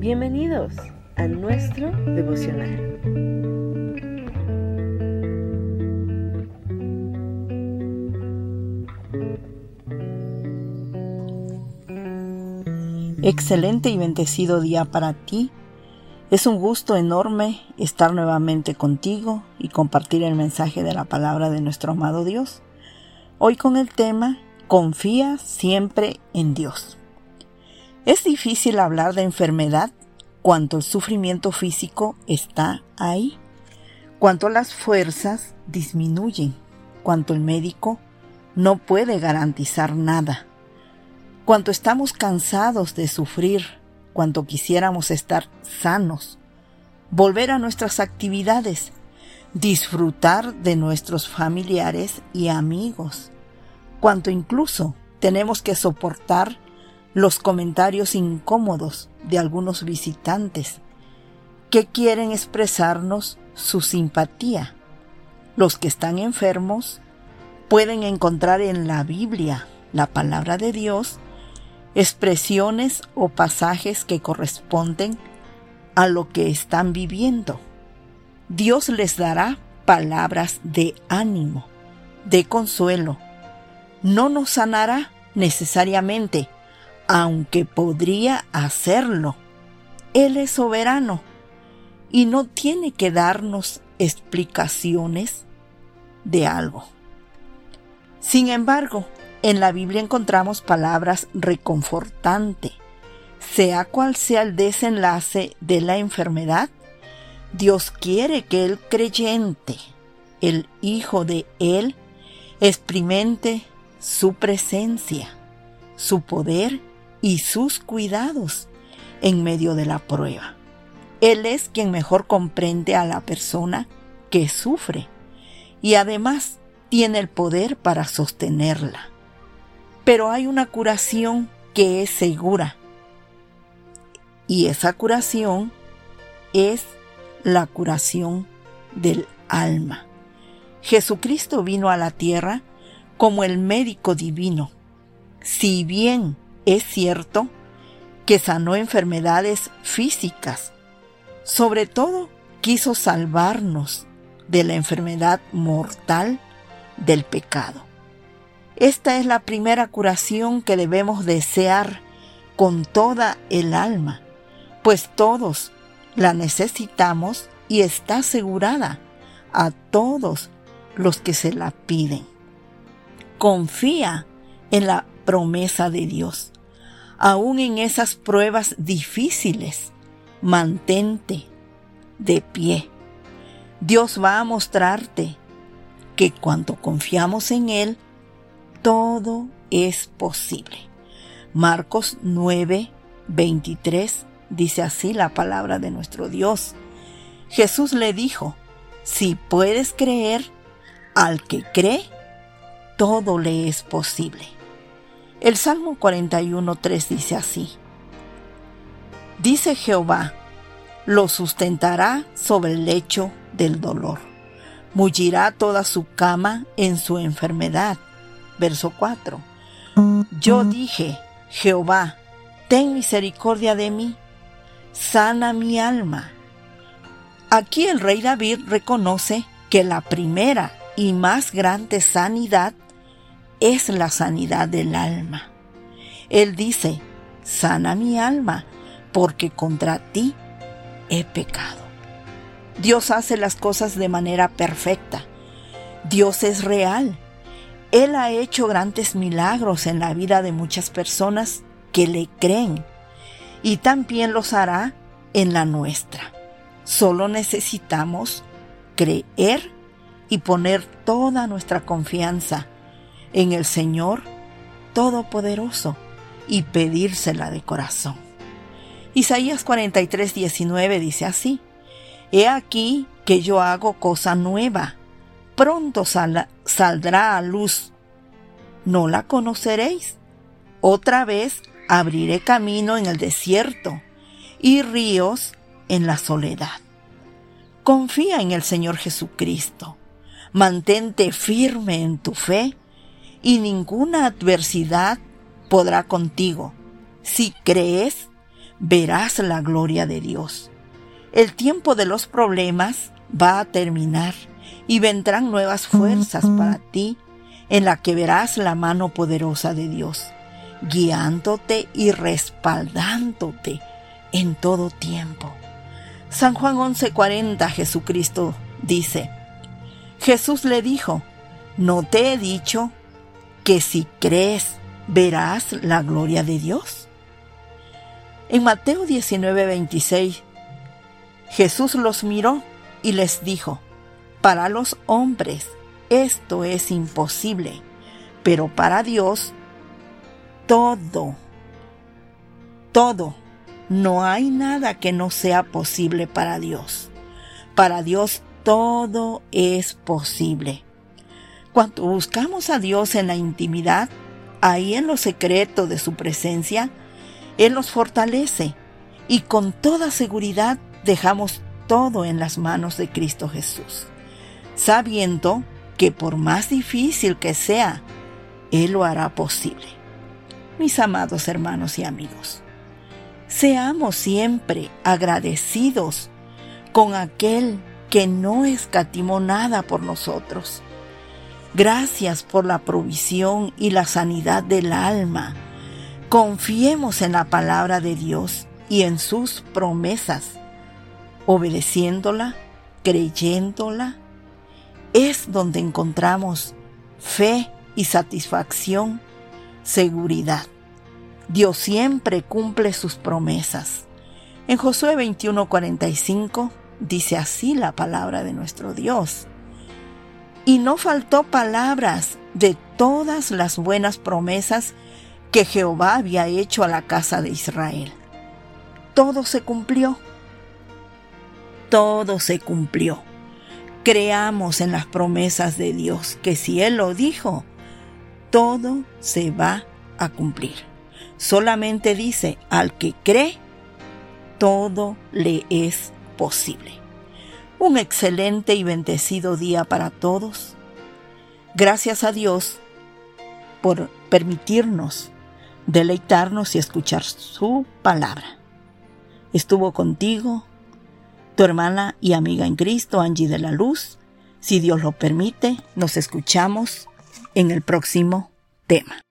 Bienvenidos a nuestro devocional. Excelente y bendecido día para ti. Es un gusto enorme estar nuevamente contigo y compartir el mensaje de la palabra de nuestro amado Dios. Hoy con el tema Confía siempre en Dios. Es difícil hablar de enfermedad cuando el sufrimiento físico está ahí, cuanto las fuerzas disminuyen, cuanto el médico no puede garantizar nada, cuanto estamos cansados de sufrir, cuanto quisiéramos estar sanos, volver a nuestras actividades, disfrutar de nuestros familiares y amigos, cuanto incluso tenemos que soportar los comentarios incómodos de algunos visitantes que quieren expresarnos su simpatía. Los que están enfermos pueden encontrar en la Biblia, la palabra de Dios, expresiones o pasajes que corresponden a lo que están viviendo. Dios les dará palabras de ánimo, de consuelo. No nos sanará necesariamente, aunque podría hacerlo. Él es soberano y no tiene que darnos explicaciones de algo. Sin embargo, en la Biblia encontramos palabras reconfortante. Sea cual sea el desenlace de la enfermedad, Dios quiere que el creyente, el Hijo de Él, experimente su presencia, su poder y sus cuidados en medio de la prueba. Él es quien mejor comprende a la persona que sufre y además tiene el poder para sostenerla. Pero hay una curación que es segura y esa curación es la curación del alma. Jesucristo vino a la tierra como el médico divino. Si bien es cierto que sanó enfermedades físicas. Sobre todo quiso salvarnos de la enfermedad mortal del pecado. Esta es la primera curación que debemos desear con toda el alma, pues todos la necesitamos y está asegurada a todos los que se la piden. Confía en la promesa de Dios. Aún en esas pruebas difíciles, mantente de pie. Dios va a mostrarte que cuando confiamos en Él, todo es posible. Marcos 9, 23 dice así la palabra de nuestro Dios. Jesús le dijo, si puedes creer, al que cree, todo le es posible. El Salmo 41.3 dice así. Dice Jehová, lo sustentará sobre el lecho del dolor. Mullirá toda su cama en su enfermedad. Verso 4. Yo dije, Jehová, ten misericordia de mí, sana mi alma. Aquí el rey David reconoce que la primera y más grande sanidad es la sanidad del alma. Él dice, sana mi alma, porque contra ti he pecado. Dios hace las cosas de manera perfecta. Dios es real. Él ha hecho grandes milagros en la vida de muchas personas que le creen y también los hará en la nuestra. Solo necesitamos creer y poner toda nuestra confianza en el Señor Todopoderoso y pedírsela de corazón. Isaías 43, 19 dice así, He aquí que yo hago cosa nueva, pronto saldrá a luz. ¿No la conoceréis? Otra vez abriré camino en el desierto y ríos en la soledad. Confía en el Señor Jesucristo. Mantente firme en tu fe y ninguna adversidad podrá contigo. Si crees, verás la gloria de Dios. El tiempo de los problemas va a terminar y vendrán nuevas fuerzas para ti en la que verás la mano poderosa de Dios, guiándote y respaldándote en todo tiempo. San Juan 11:40 Jesucristo dice, Jesús le dijo, ¿no te he dicho que si crees verás la gloria de Dios? En Mateo 19:26 Jesús los miró y les dijo, para los hombres esto es imposible, pero para Dios todo, todo, no hay nada que no sea posible para Dios. Para Dios todo es posible. Cuando buscamos a Dios en la intimidad, ahí en lo secreto de su presencia, Él nos fortalece y con toda seguridad dejamos todo en las manos de Cristo Jesús, sabiendo que por más difícil que sea, Él lo hará posible. Mis amados hermanos y amigos, seamos siempre agradecidos con aquel que no escatimó nada por nosotros. Gracias por la provisión y la sanidad del alma. Confiemos en la palabra de Dios y en sus promesas, obedeciéndola, creyéndola. Es donde encontramos fe y satisfacción, seguridad. Dios siempre cumple sus promesas. En Josué 21:45 dice así la palabra de nuestro Dios. Y no faltó palabras de todas las buenas promesas que Jehová había hecho a la casa de Israel. Todo se cumplió. Todo se cumplió. Creamos en las promesas de Dios, que si Él lo dijo, todo se va a cumplir. Solamente dice, al que cree, todo le es posible. Un excelente y bendecido día para todos. Gracias a Dios por permitirnos deleitarnos y escuchar su palabra. Estuvo contigo tu hermana y amiga en Cristo, Angie de la Luz. Si Dios lo permite, nos escuchamos en el próximo tema.